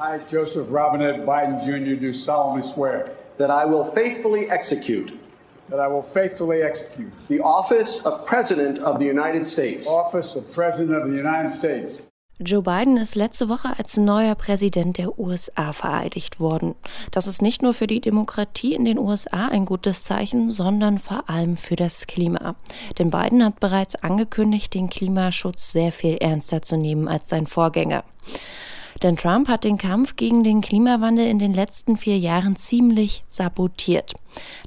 I, Joseph Robinette Biden Jr., do solemnly swear that I will faithfully execute that I will faithfully execute the office of President of the United States. office of President of the United States Joe Biden ist letzte Woche als neuer Präsident der USA vereidigt worden. Das ist nicht nur für die Demokratie in den USA ein gutes Zeichen, sondern vor allem für das Klima. Denn Biden hat bereits angekündigt, den Klimaschutz sehr viel ernster zu nehmen als sein Vorgänger. Denn Trump hat den Kampf gegen den Klimawandel in den letzten vier Jahren ziemlich sabotiert.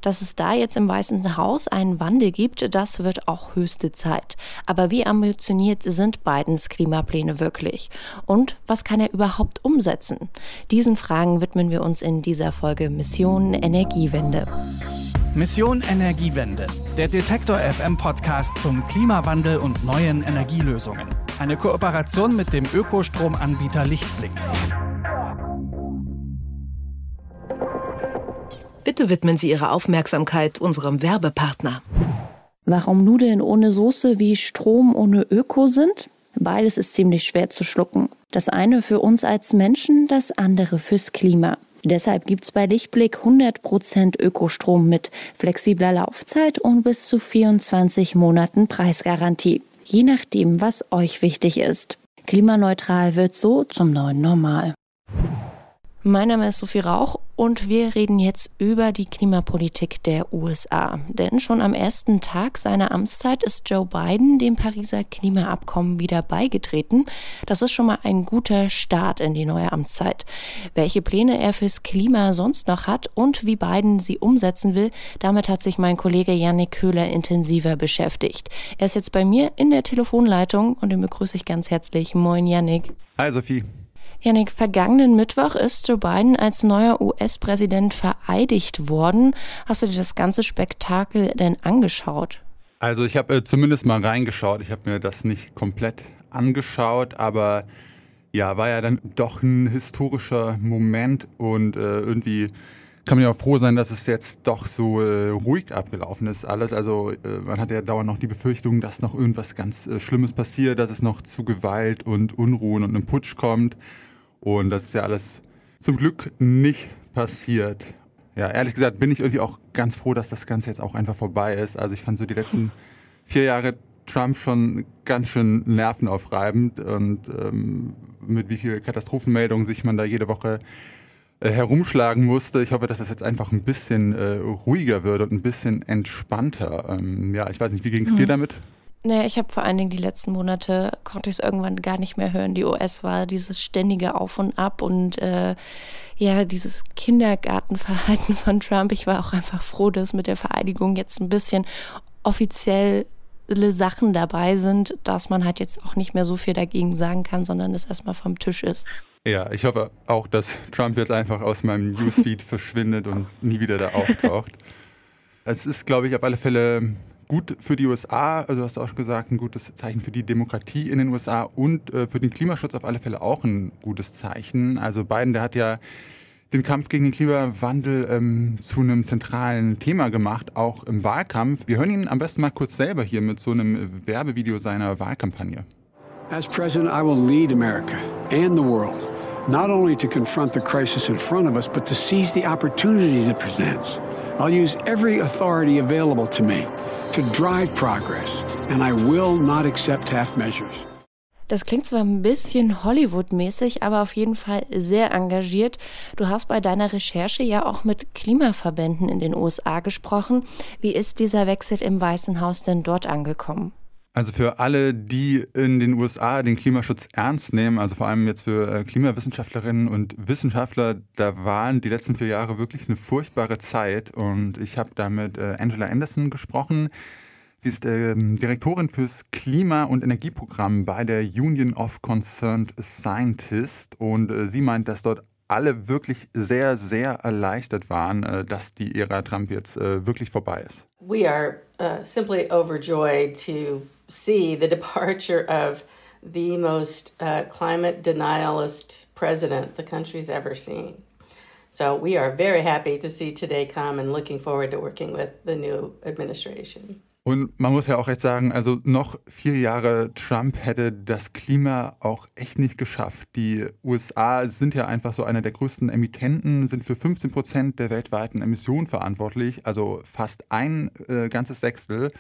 Dass es da jetzt im Weißen Haus einen Wandel gibt, das wird auch höchste Zeit. Aber wie ambitioniert sind Bidens Klimapläne wirklich? Und was kann er überhaupt umsetzen? Diesen Fragen widmen wir uns in dieser Folge Mission Energiewende. Mission Energiewende, der Detektor FM Podcast zum Klimawandel und neuen Energielösungen. Eine Kooperation mit dem Ökostromanbieter Lichtblick. Bitte widmen Sie Ihre Aufmerksamkeit unserem Werbepartner. Warum Nudeln ohne Soße wie Strom ohne Öko sind? Beides ist ziemlich schwer zu schlucken. Das eine für uns als Menschen, das andere fürs Klima. Deshalb gibt's bei Lichtblick 100% Ökostrom mit flexibler Laufzeit und bis zu 24 Monaten Preisgarantie. Je nachdem, was euch wichtig ist. Klimaneutral wird so zum neuen Normal. Mein Name ist Sophie Rauch und wir reden jetzt über die Klimapolitik der USA. Denn schon am ersten Tag seiner Amtszeit ist Joe Biden dem Pariser Klimaabkommen wieder beigetreten. Das ist schon mal ein guter Start in die neue Amtszeit. Welche Pläne er fürs Klima sonst noch hat und wie Biden sie umsetzen will, damit hat sich mein Kollege Yannick Köhler intensiver beschäftigt. Er ist jetzt bei mir in der Telefonleitung und den begrüße ich ganz herzlich. Moin Yannick. Hi Sophie. Janik, vergangenen Mittwoch ist Joe Biden als neuer US-Präsident vereidigt worden. Hast du dir das ganze Spektakel denn angeschaut? Also ich habe äh, zumindest mal reingeschaut. Ich habe mir das nicht komplett angeschaut, aber ja, war ja dann doch ein historischer Moment und äh, irgendwie kann man ja froh sein, dass es jetzt doch so äh, ruhig abgelaufen ist alles. Also äh, man hat ja dauernd noch die Befürchtung, dass noch irgendwas ganz äh, Schlimmes passiert, dass es noch zu Gewalt und Unruhen und einem Putsch kommt. Und das ist ja alles zum Glück nicht passiert. Ja, ehrlich gesagt bin ich irgendwie auch ganz froh, dass das Ganze jetzt auch einfach vorbei ist. Also ich fand so die letzten vier Jahre Trump schon ganz schön nervenaufreibend und ähm, mit wie viel Katastrophenmeldungen sich man da jede Woche äh, herumschlagen musste. Ich hoffe, dass das jetzt einfach ein bisschen äh, ruhiger wird und ein bisschen entspannter. Ähm, ja, ich weiß nicht, wie ging es mhm. dir damit? Naja, ich habe vor allen Dingen die letzten Monate, konnte ich es irgendwann gar nicht mehr hören. Die US war dieses ständige Auf und Ab und äh, ja, dieses Kindergartenverhalten von Trump. Ich war auch einfach froh, dass mit der Vereidigung jetzt ein bisschen offizielle Sachen dabei sind, dass man halt jetzt auch nicht mehr so viel dagegen sagen kann, sondern es erstmal vom Tisch ist. Ja, ich hoffe auch, dass Trump jetzt einfach aus meinem Newsfeed verschwindet und nie wieder da auftaucht. Es ist, glaube ich, auf alle Fälle gut für die USA, also du hast auch gesagt, ein gutes Zeichen für die Demokratie in den USA und äh, für den Klimaschutz auf alle Fälle auch ein gutes Zeichen. Also Biden, der hat ja den Kampf gegen den Klimawandel ähm, zu einem zentralen Thema gemacht, auch im Wahlkampf. Wir hören ihn am besten mal kurz selber hier mit so einem Werbevideo seiner Wahlkampagne. As President, I will lead America and the world, not only to confront the crisis in front of us, but to seize the opportunities it presents. I'll use every authority available to me to drive progress, and I will not accept half measures. Das klingt zwar ein bisschen Hollywood-mäßig, aber auf jeden Fall sehr engagiert. Du hast bei deiner Recherche ja auch mit Klimaverbänden in den USA gesprochen. Wie ist dieser Wechsel im Weißen Haus denn dort angekommen? Also für alle, die in den USA den Klimaschutz ernst nehmen, also vor allem jetzt für äh, Klimawissenschaftlerinnen und Wissenschaftler, da waren die letzten vier Jahre wirklich eine furchtbare Zeit. Und ich habe da mit äh, Angela Anderson gesprochen. Sie ist ähm, Direktorin fürs Klima- und Energieprogramm bei der Union of Concerned Scientists. Und äh, sie meint, dass dort alle wirklich sehr, sehr erleichtert waren, dass die Ära Trump jetzt wirklich vorbei ist. We are uh, simply overjoyed to see the departure of the most uh, climate denialist president the country's ever seen. So we are very happy to see today come and looking forward to working with the new administration. Und man muss ja auch echt sagen, also noch vier Jahre Trump hätte das Klima auch echt nicht geschafft. Die USA sind ja einfach so einer der größten Emittenten, sind für 15 Prozent der weltweiten Emissionen verantwortlich, also fast ein äh, ganzes Sechstel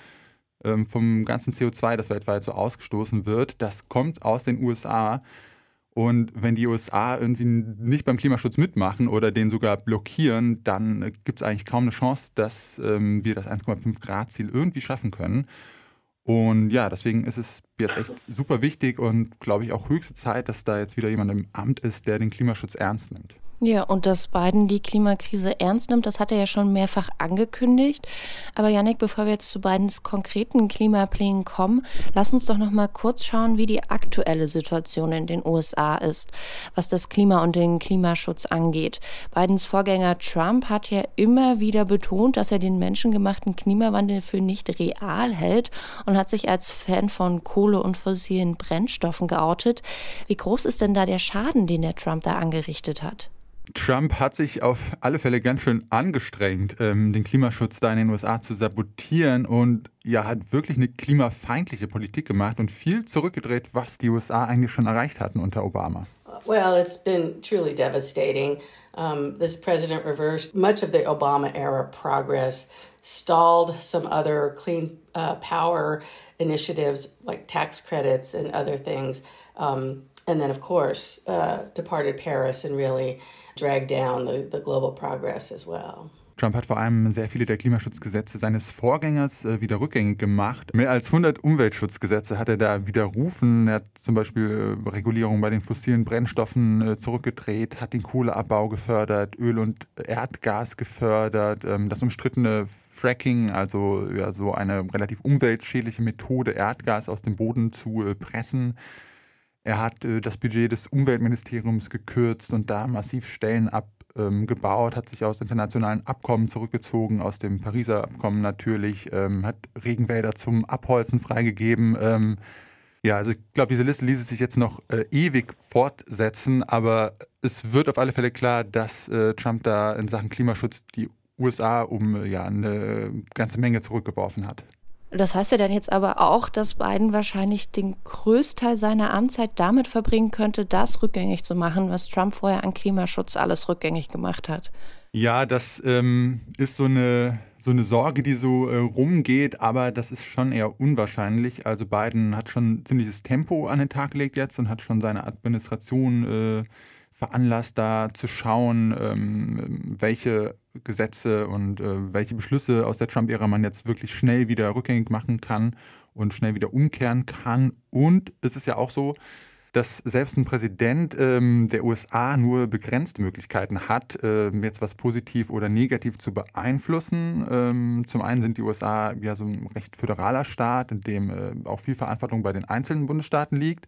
ähm, vom ganzen CO2, das weltweit so ausgestoßen wird. Das kommt aus den USA. Und wenn die USA irgendwie nicht beim Klimaschutz mitmachen oder den sogar blockieren, dann gibt es eigentlich kaum eine Chance, dass ähm, wir das 1,5 Grad Ziel irgendwie schaffen können. Und ja, deswegen ist es jetzt echt super wichtig und glaube ich auch höchste Zeit, dass da jetzt wieder jemand im Amt ist, der den Klimaschutz ernst nimmt. Ja, und dass Biden die Klimakrise ernst nimmt, das hat er ja schon mehrfach angekündigt. Aber Yannick, bevor wir jetzt zu Bidens konkreten Klimaplänen kommen, lass uns doch noch mal kurz schauen, wie die aktuelle Situation in den USA ist, was das Klima und den Klimaschutz angeht. Bidens Vorgänger Trump hat ja immer wieder betont, dass er den menschengemachten Klimawandel für nicht real hält und hat sich als Fan von Kohle und fossilen Brennstoffen geoutet. Wie groß ist denn da der Schaden, den der Trump da angerichtet hat? Trump hat sich auf alle Fälle ganz schön angestrengt, ähm, den Klimaschutz da in den USA zu sabotieren und ja, hat wirklich eine klimafeindliche Politik gemacht und viel zurückgedreht, was die USA eigentlich schon erreicht hatten unter Obama. Well, it's been truly devastating. Um, this president reversed much of the Obama era progress, stalled some other clean uh, power initiatives like tax credits and other things. Um, and then, of course, uh, departed Paris and really dragged down the, the global progress as well. Trump hat vor allem sehr viele der Klimaschutzgesetze seines Vorgängers äh, wieder rückgängig gemacht. Mehr als 100 Umweltschutzgesetze hat er da widerrufen. Er hat zum Beispiel äh, Regulierung bei den fossilen Brennstoffen äh, zurückgedreht, hat den Kohleabbau gefördert, Öl und Erdgas gefördert, ähm, das umstrittene Fracking, also ja, so eine relativ umweltschädliche Methode, Erdgas aus dem Boden zu pressen. Er hat äh, das Budget des Umweltministeriums gekürzt und da massiv Stellen abgebaut, hat sich aus internationalen Abkommen zurückgezogen, aus dem Pariser Abkommen natürlich, ähm, hat Regenwälder zum Abholzen freigegeben. Ähm, ja, also ich glaube, diese Liste ließe sich jetzt noch äh, ewig fortsetzen, aber es wird auf alle Fälle klar, dass äh, Trump da in Sachen Klimaschutz die USA um ja, eine ganze Menge zurückgeworfen hat. Das heißt ja dann jetzt aber auch, dass Biden wahrscheinlich den Größteil seiner Amtszeit damit verbringen könnte, das rückgängig zu machen, was Trump vorher an Klimaschutz alles rückgängig gemacht hat. Ja, das ähm, ist so eine, so eine Sorge, die so äh, rumgeht, aber das ist schon eher unwahrscheinlich. Also Biden hat schon ziemliches Tempo an den Tag gelegt jetzt und hat schon seine Administration äh, veranlasst, da zu schauen, ähm, welche Gesetze und äh, welche Beschlüsse aus der Trump-Ära man jetzt wirklich schnell wieder rückgängig machen kann und schnell wieder umkehren kann. Und es ist ja auch so, dass selbst ein Präsident ähm, der USA nur begrenzte Möglichkeiten hat, äh, jetzt was positiv oder negativ zu beeinflussen. Ähm, zum einen sind die USA ja so ein recht föderaler Staat, in dem äh, auch viel Verantwortung bei den einzelnen Bundesstaaten liegt.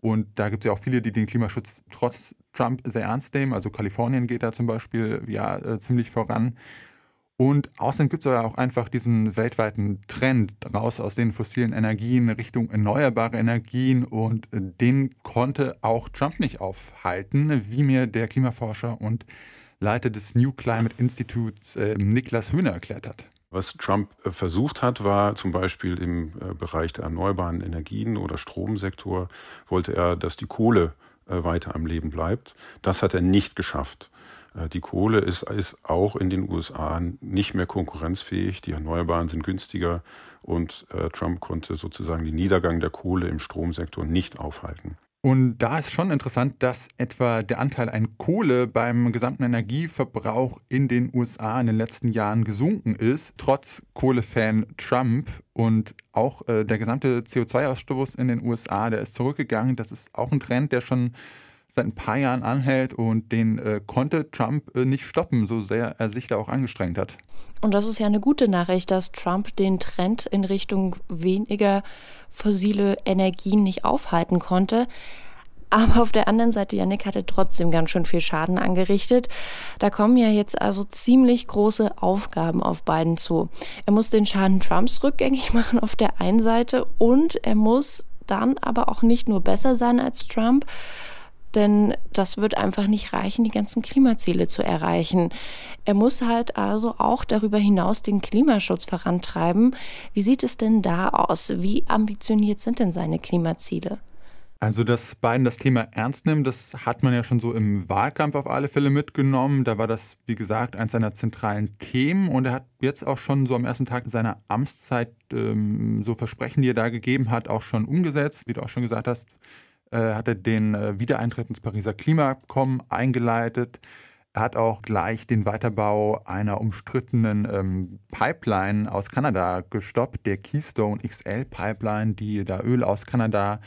Und da gibt es ja auch viele, die den Klimaschutz trotz Trump sehr ernst nehmen. Also Kalifornien geht da zum Beispiel ja äh, ziemlich voran. Und außerdem gibt es ja auch einfach diesen weltweiten Trend raus aus den fossilen Energien Richtung erneuerbare Energien und den konnte auch Trump nicht aufhalten, wie mir der Klimaforscher und Leiter des New Climate Institutes äh, Niklas Höhner erklärt hat. Was Trump äh, versucht hat, war zum Beispiel im äh, Bereich der erneuerbaren Energien oder Stromsektor, wollte er, dass die Kohle äh, weiter am Leben bleibt. Das hat er nicht geschafft. Die Kohle ist, ist auch in den USA nicht mehr konkurrenzfähig. Die Erneuerbaren sind günstiger und Trump konnte sozusagen den Niedergang der Kohle im Stromsektor nicht aufhalten. Und da ist schon interessant, dass etwa der Anteil an Kohle beim gesamten Energieverbrauch in den USA in den letzten Jahren gesunken ist, trotz Kohlefan Trump. Und auch äh, der gesamte CO2-Ausstoß in den USA, der ist zurückgegangen. Das ist auch ein Trend, der schon seit ein paar Jahren anhält und den äh, konnte Trump äh, nicht stoppen, so sehr er sich da auch angestrengt hat. Und das ist ja eine gute Nachricht, dass Trump den Trend in Richtung weniger fossile Energien nicht aufhalten konnte. Aber auf der anderen Seite, Yannick hatte trotzdem ganz schön viel Schaden angerichtet. Da kommen ja jetzt also ziemlich große Aufgaben auf beiden zu. Er muss den Schaden Trumps rückgängig machen auf der einen Seite und er muss dann aber auch nicht nur besser sein als Trump, denn das wird einfach nicht reichen, die ganzen Klimaziele zu erreichen. Er muss halt also auch darüber hinaus den Klimaschutz vorantreiben. Wie sieht es denn da aus? Wie ambitioniert sind denn seine Klimaziele? Also, dass Biden das Thema ernst nimmt, das hat man ja schon so im Wahlkampf auf alle Fälle mitgenommen. Da war das, wie gesagt, eines seiner zentralen Themen. Und er hat jetzt auch schon so am ersten Tag seiner Amtszeit ähm, so Versprechen, die er da gegeben hat, auch schon umgesetzt. Wie du auch schon gesagt hast, äh, hat er den äh, Wiedereintritt ins Pariser Klimaabkommen eingeleitet. Er hat auch gleich den Weiterbau einer umstrittenen ähm, Pipeline aus Kanada gestoppt, der Keystone XL Pipeline, die da Öl aus Kanada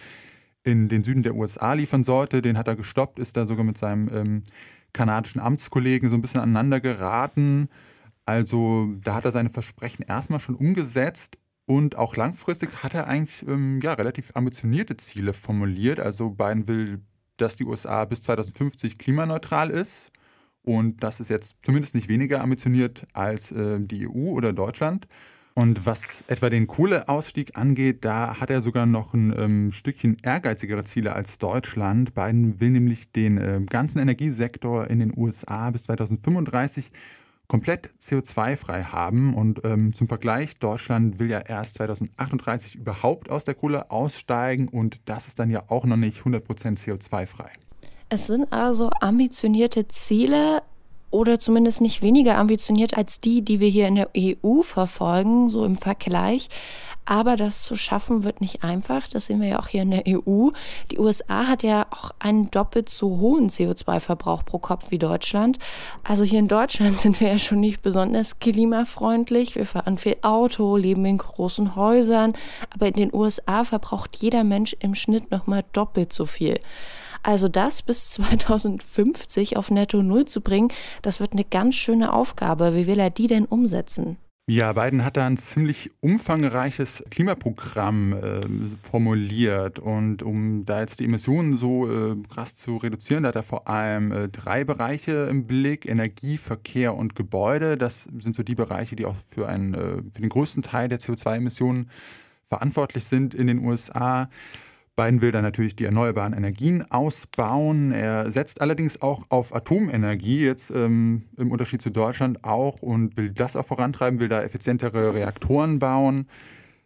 in den Süden der USA liefern sollte. Den hat er gestoppt, ist da sogar mit seinem ähm, kanadischen Amtskollegen so ein bisschen aneinander geraten. Also da hat er seine Versprechen erstmal schon umgesetzt und auch langfristig hat er eigentlich ähm, ja, relativ ambitionierte Ziele formuliert. Also Biden will, dass die USA bis 2050 klimaneutral ist. Und das ist jetzt zumindest nicht weniger ambitioniert als äh, die EU oder Deutschland. Und was etwa den Kohleausstieg angeht, da hat er sogar noch ein ähm, Stückchen ehrgeizigere Ziele als Deutschland. Biden will nämlich den äh, ganzen Energiesektor in den USA bis 2035 komplett CO2-frei haben. Und ähm, zum Vergleich, Deutschland will ja erst 2038 überhaupt aus der Kohle aussteigen und das ist dann ja auch noch nicht 100% CO2-frei. Es sind also ambitionierte Ziele, oder zumindest nicht weniger ambitioniert als die, die wir hier in der EU verfolgen, so im Vergleich. Aber das zu schaffen wird nicht einfach. Das sehen wir ja auch hier in der EU. Die USA hat ja auch einen doppelt so hohen CO2-Verbrauch pro Kopf wie Deutschland. Also hier in Deutschland sind wir ja schon nicht besonders klimafreundlich. Wir fahren viel Auto, leben in großen Häusern. Aber in den USA verbraucht jeder Mensch im Schnitt nochmal doppelt so viel. Also das bis 2050 auf Netto Null zu bringen, das wird eine ganz schöne Aufgabe. Wie will er die denn umsetzen? Ja, Biden hat da ein ziemlich umfangreiches Klimaprogramm äh, formuliert. Und um da jetzt die Emissionen so äh, krass zu reduzieren, da hat er vor allem äh, drei Bereiche im Blick: Energie, Verkehr und Gebäude. Das sind so die Bereiche, die auch für, einen, äh, für den größten Teil der CO2-Emissionen verantwortlich sind in den USA. Biden will dann natürlich die erneuerbaren Energien ausbauen. Er setzt allerdings auch auf Atomenergie, jetzt ähm, im Unterschied zu Deutschland auch, und will das auch vorantreiben, will da effizientere Reaktoren bauen.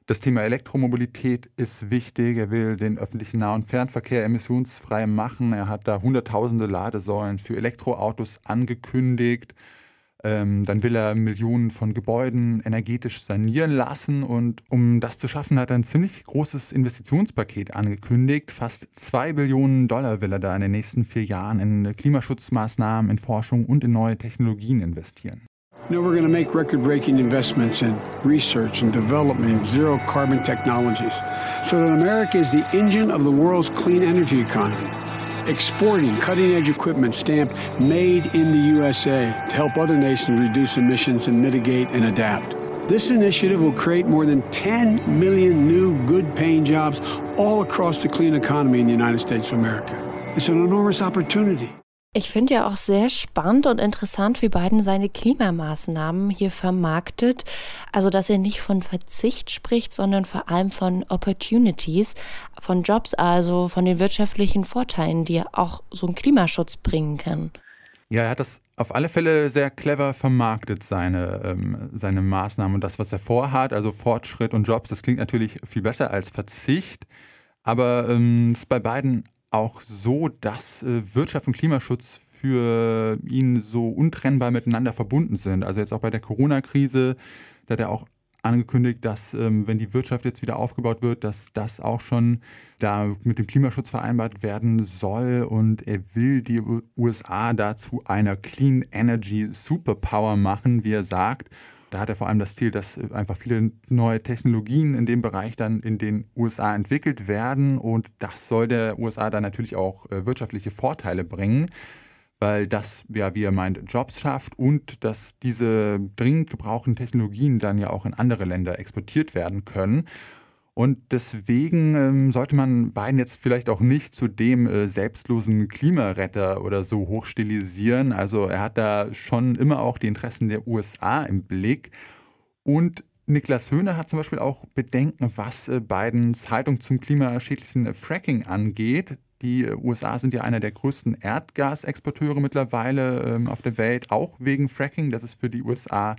Das Thema Elektromobilität ist wichtig. Er will den öffentlichen Nah- und Fernverkehr emissionsfrei machen. Er hat da hunderttausende Ladesäulen für Elektroautos angekündigt. Ähm, dann will er Millionen von Gebäuden energetisch sanieren lassen und um das zu schaffen, hat er ein ziemlich großes Investitionspaket angekündigt. Fast zwei Billionen Dollar will er da in den nächsten vier Jahren in Klimaschutzmaßnahmen, in Forschung und in neue Technologien investieren. Know, we're going to make record breaking investments in research and development zero carbon technologies so that America is the engine of the world's clean energy economy. Exporting cutting edge equipment stamped Made in the USA to help other nations reduce emissions and mitigate and adapt. This initiative will create more than 10 million new good paying jobs all across the clean economy in the United States of America. It's an enormous opportunity. Ich finde ja auch sehr spannend und interessant, wie Biden seine Klimamaßnahmen hier vermarktet. Also, dass er nicht von Verzicht spricht, sondern vor allem von Opportunities, von Jobs, also von den wirtschaftlichen Vorteilen, die auch so ein Klimaschutz bringen kann. Ja, er hat das auf alle Fälle sehr clever vermarktet, seine, ähm, seine Maßnahmen und das, was er vorhat, also Fortschritt und Jobs. Das klingt natürlich viel besser als Verzicht, aber ähm, ist bei beiden auch so, dass äh, Wirtschaft und Klimaschutz für ihn so untrennbar miteinander verbunden sind. Also jetzt auch bei der Corona-Krise, da hat er auch angekündigt, dass ähm, wenn die Wirtschaft jetzt wieder aufgebaut wird, dass das auch schon da mit dem Klimaschutz vereinbart werden soll und er will die USA dazu einer Clean Energy Superpower machen, wie er sagt. Da hat er vor allem das Ziel, dass einfach viele neue Technologien in dem Bereich dann in den USA entwickelt werden und das soll der USA dann natürlich auch äh, wirtschaftliche Vorteile bringen, weil das, ja, wie er meint, Jobs schafft und dass diese dringend gebrauchten Technologien dann ja auch in andere Länder exportiert werden können. Und deswegen ähm, sollte man Biden jetzt vielleicht auch nicht zu dem äh, selbstlosen Klimaretter oder so hochstilisieren. Also er hat da schon immer auch die Interessen der USA im Blick. Und Niklas Höhne hat zum Beispiel auch Bedenken, was äh, Bidens Haltung zum klimaschädlichen Fracking angeht. Die USA sind ja einer der größten Erdgasexporteure mittlerweile ähm, auf der Welt, auch wegen Fracking. Das ist für die USA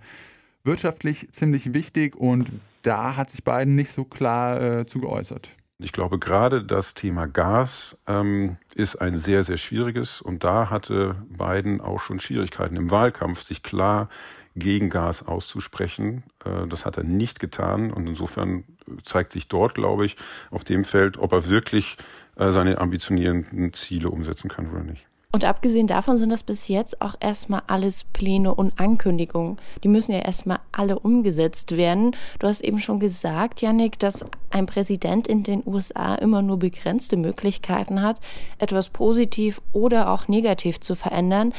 wirtschaftlich ziemlich wichtig und da hat sich Biden nicht so klar äh, zu geäußert. Ich glaube, gerade das Thema Gas ähm, ist ein sehr, sehr schwieriges. Und da hatte Biden auch schon Schwierigkeiten im Wahlkampf, sich klar gegen Gas auszusprechen. Äh, das hat er nicht getan. Und insofern zeigt sich dort, glaube ich, auf dem Feld, ob er wirklich äh, seine ambitionierenden Ziele umsetzen kann oder nicht. Und abgesehen davon sind das bis jetzt auch erstmal alles Pläne und Ankündigungen. Die müssen ja erstmal alle umgesetzt werden. Du hast eben schon gesagt, Yannick, dass ein Präsident in den USA immer nur begrenzte Möglichkeiten hat, etwas positiv oder auch negativ zu verändern.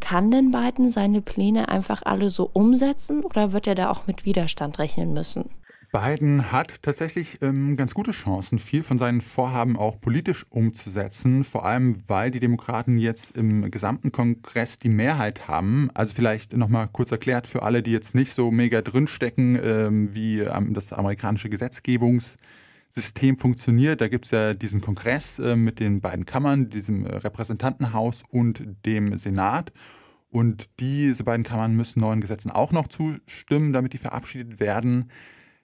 Kann denn Biden seine Pläne einfach alle so umsetzen oder wird er da auch mit Widerstand rechnen müssen? Biden hat tatsächlich ähm, ganz gute Chancen, viel von seinen Vorhaben auch politisch umzusetzen, vor allem weil die Demokraten jetzt im gesamten Kongress die Mehrheit haben. Also vielleicht nochmal kurz erklärt für alle, die jetzt nicht so mega drinstecken, ähm, wie ähm, das amerikanische Gesetzgebungssystem funktioniert. Da gibt es ja diesen Kongress äh, mit den beiden Kammern, diesem Repräsentantenhaus und dem Senat. Und diese beiden Kammern müssen neuen Gesetzen auch noch zustimmen, damit die verabschiedet werden.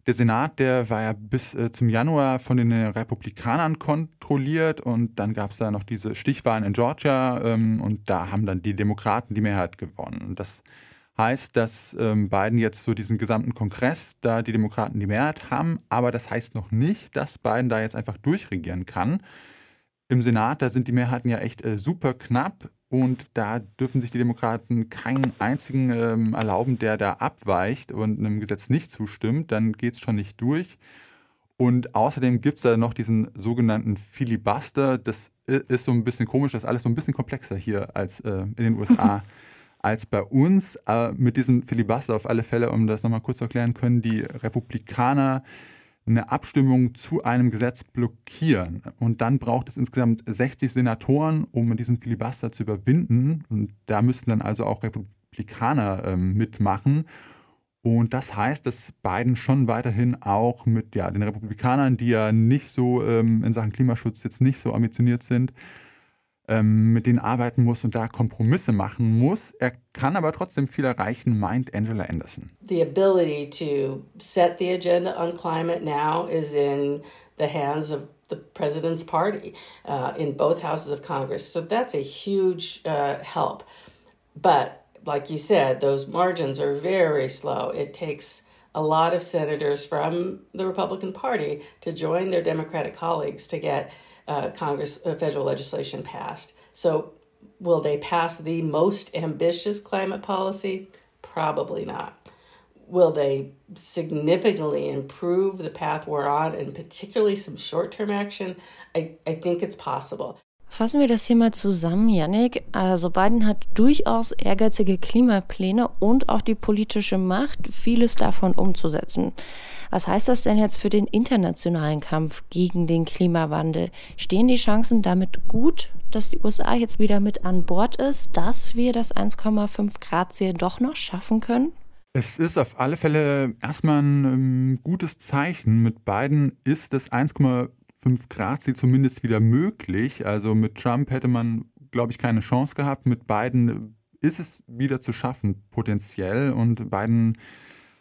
Der Senat, der war ja bis äh, zum Januar von den Republikanern kontrolliert und dann gab es da noch diese Stichwahlen in Georgia ähm, und da haben dann die Demokraten die Mehrheit gewonnen. Das heißt, dass ähm, Biden jetzt so diesen gesamten Kongress, da die Demokraten die Mehrheit haben, aber das heißt noch nicht, dass Biden da jetzt einfach durchregieren kann. Im Senat, da sind die Mehrheiten ja echt äh, super knapp. Und da dürfen sich die Demokraten keinen einzigen ähm, erlauben, der da abweicht und einem Gesetz nicht zustimmt. Dann geht es schon nicht durch. Und außerdem gibt es da noch diesen sogenannten Filibuster. Das ist so ein bisschen komisch, das ist alles so ein bisschen komplexer hier als äh, in den USA als bei uns. Äh, mit diesem Filibuster auf alle Fälle, um das nochmal kurz zu erklären, können die Republikaner eine Abstimmung zu einem Gesetz blockieren. Und dann braucht es insgesamt 60 Senatoren, um diesen Filibuster zu überwinden. Und da müssten dann also auch Republikaner ähm, mitmachen. Und das heißt, dass Biden schon weiterhin auch mit ja, den Republikanern, die ja nicht so ähm, in Sachen Klimaschutz jetzt nicht so ambitioniert sind, ähm, mit denen arbeiten muss und da Kompromisse machen muss. Er kann aber trotzdem viel erreichen, meint Angela Anderson. The ability to set the agenda on climate now is in the hands of the president's party uh, in both houses of Congress. So that's a huge uh, help. But like you said, those margins are very slow. It takes a lot of senators from the Republican Party to join their Democratic colleagues to get uh, Congress uh, federal legislation passed. So, will they pass the most ambitious climate policy? Probably not. Will they significantly improve the path we're on, and particularly some short term action? I, I think it's possible. Fassen wir das hier mal zusammen, Yannick. Also Biden hat durchaus ehrgeizige Klimapläne und auch die politische Macht, vieles davon umzusetzen. Was heißt das denn jetzt für den internationalen Kampf gegen den Klimawandel? Stehen die Chancen damit gut, dass die USA jetzt wieder mit an Bord ist, dass wir das 1,5 Grad Ziel doch noch schaffen können? Es ist auf alle Fälle erstmal ein ähm, gutes Zeichen. Mit Biden ist das 1,5 Grad Ziel zumindest wieder möglich. Also mit Trump hätte man, glaube ich, keine Chance gehabt. Mit Biden ist es wieder zu schaffen, potenziell. Und Biden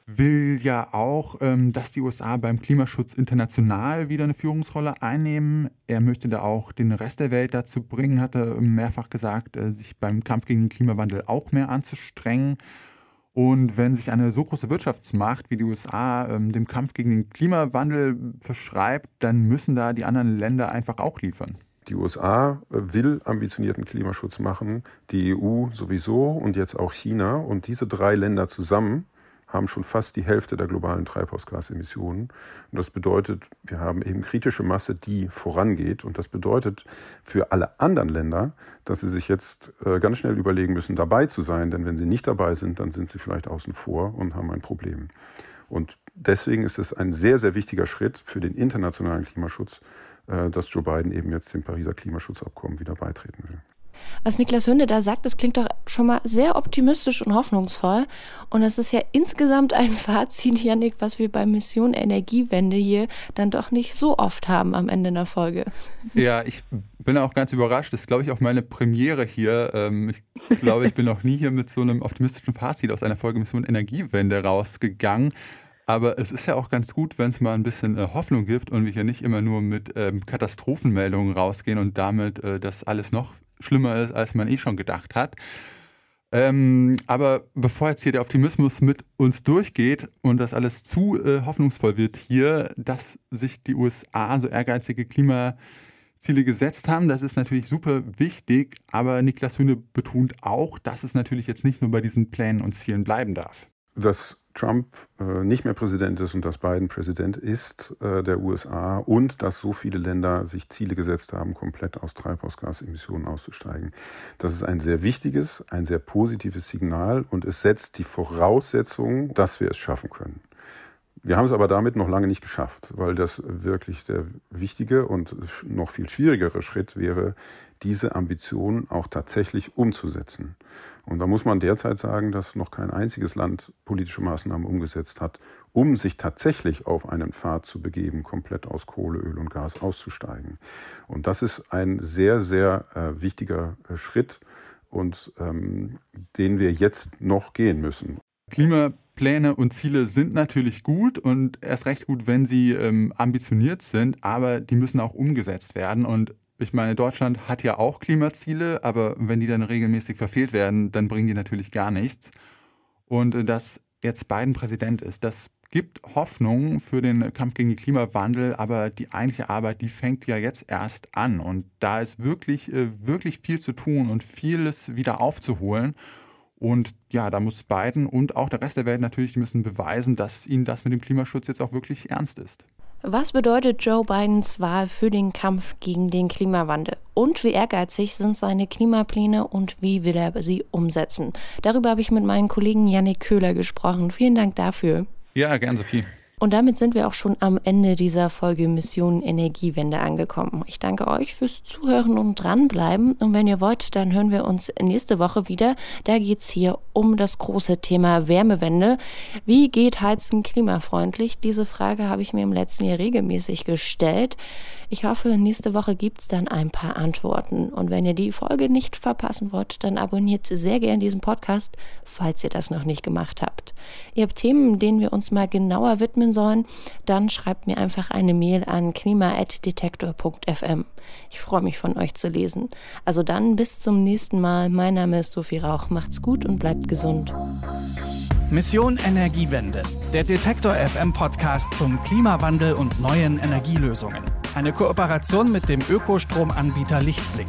will ja auch, ähm, dass die USA beim Klimaschutz international wieder eine Führungsrolle einnehmen. Er möchte da auch den Rest der Welt dazu bringen, hat er mehrfach gesagt, äh, sich beim Kampf gegen den Klimawandel auch mehr anzustrengen. Und wenn sich eine so große Wirtschaftsmacht wie die USA ähm, dem Kampf gegen den Klimawandel verschreibt, dann müssen da die anderen Länder einfach auch liefern. Die USA will ambitionierten Klimaschutz machen, die EU sowieso und jetzt auch China. Und diese drei Länder zusammen haben schon fast die Hälfte der globalen Treibhausgasemissionen. Und das bedeutet, wir haben eben kritische Masse, die vorangeht. Und das bedeutet für alle anderen Länder, dass sie sich jetzt äh, ganz schnell überlegen müssen, dabei zu sein. Denn wenn sie nicht dabei sind, dann sind sie vielleicht außen vor und haben ein Problem. Und deswegen ist es ein sehr, sehr wichtiger Schritt für den internationalen Klimaschutz, äh, dass Joe Biden eben jetzt dem Pariser Klimaschutzabkommen wieder beitreten will. Was Niklas Hünde da sagt, das klingt doch schon mal sehr optimistisch und hoffnungsvoll. Und das ist ja insgesamt ein Fazit, Janik, was wir bei Mission Energiewende hier dann doch nicht so oft haben am Ende einer Folge. Ja, ich bin auch ganz überrascht. Das ist, glaube ich, auch meine Premiere hier. Ähm, ich glaube, ich bin noch nie hier mit so einem optimistischen Fazit aus einer Folge Mission Energiewende rausgegangen. Aber es ist ja auch ganz gut, wenn es mal ein bisschen äh, Hoffnung gibt und wir hier nicht immer nur mit ähm, Katastrophenmeldungen rausgehen und damit äh, das alles noch schlimmer ist, als man eh schon gedacht hat. Ähm, aber bevor jetzt hier der Optimismus mit uns durchgeht und das alles zu äh, hoffnungsvoll wird hier, dass sich die USA so ehrgeizige Klimaziele gesetzt haben, das ist natürlich super wichtig. Aber Niklas Hühne betont auch, dass es natürlich jetzt nicht nur bei diesen Plänen und Zielen bleiben darf. Das Trump äh, nicht mehr Präsident ist und dass Biden Präsident ist äh, der USA und dass so viele Länder sich Ziele gesetzt haben, komplett aus Treibhausgasemissionen auszusteigen. Das ist ein sehr wichtiges, ein sehr positives Signal und es setzt die Voraussetzung, dass wir es schaffen können. Wir haben es aber damit noch lange nicht geschafft, weil das wirklich der wichtige und noch viel schwierigere Schritt wäre, diese Ambitionen auch tatsächlich umzusetzen. Und da muss man derzeit sagen, dass noch kein einziges Land politische Maßnahmen umgesetzt hat, um sich tatsächlich auf einen Pfad zu begeben, komplett aus Kohle, Öl und Gas auszusteigen. Und das ist ein sehr, sehr äh, wichtiger äh, Schritt und ähm, den wir jetzt noch gehen müssen. Klimapläne und Ziele sind natürlich gut und erst recht gut, wenn sie ähm, ambitioniert sind, aber die müssen auch umgesetzt werden. Und ich meine, Deutschland hat ja auch Klimaziele, aber wenn die dann regelmäßig verfehlt werden, dann bringen die natürlich gar nichts. Und äh, dass jetzt Biden Präsident ist, das gibt Hoffnung für den Kampf gegen den Klimawandel, aber die eigentliche Arbeit, die fängt ja jetzt erst an. Und da ist wirklich, äh, wirklich viel zu tun und vieles wieder aufzuholen. Und ja, da muss Biden und auch der Rest der Welt natürlich müssen beweisen, dass ihnen das mit dem Klimaschutz jetzt auch wirklich ernst ist. Was bedeutet Joe Bidens Wahl für den Kampf gegen den Klimawandel? Und wie ehrgeizig sind seine Klimapläne und wie will er sie umsetzen? Darüber habe ich mit meinem Kollegen Yannick Köhler gesprochen. Vielen Dank dafür. Ja, gern, Sophie. Und damit sind wir auch schon am Ende dieser Folge Mission Energiewende angekommen. Ich danke euch fürs Zuhören und dranbleiben. Und wenn ihr wollt, dann hören wir uns nächste Woche wieder. Da geht es hier um das große Thema Wärmewende. Wie geht Heizen klimafreundlich? Diese Frage habe ich mir im letzten Jahr regelmäßig gestellt. Ich hoffe, nächste Woche gibt es dann ein paar Antworten. Und wenn ihr die Folge nicht verpassen wollt, dann abonniert sehr gerne diesen Podcast, falls ihr das noch nicht gemacht habt. Ihr habt Themen, denen wir uns mal genauer widmen sollen, dann schreibt mir einfach eine Mail an klima.detektor.fm. Ich freue mich von euch zu lesen. Also dann bis zum nächsten Mal. Mein Name ist Sophie Rauch. Macht's gut und bleibt gesund. Mission Energiewende. Der Detektor FM Podcast zum Klimawandel und neuen Energielösungen. Eine Kooperation mit dem Ökostromanbieter Lichtblick.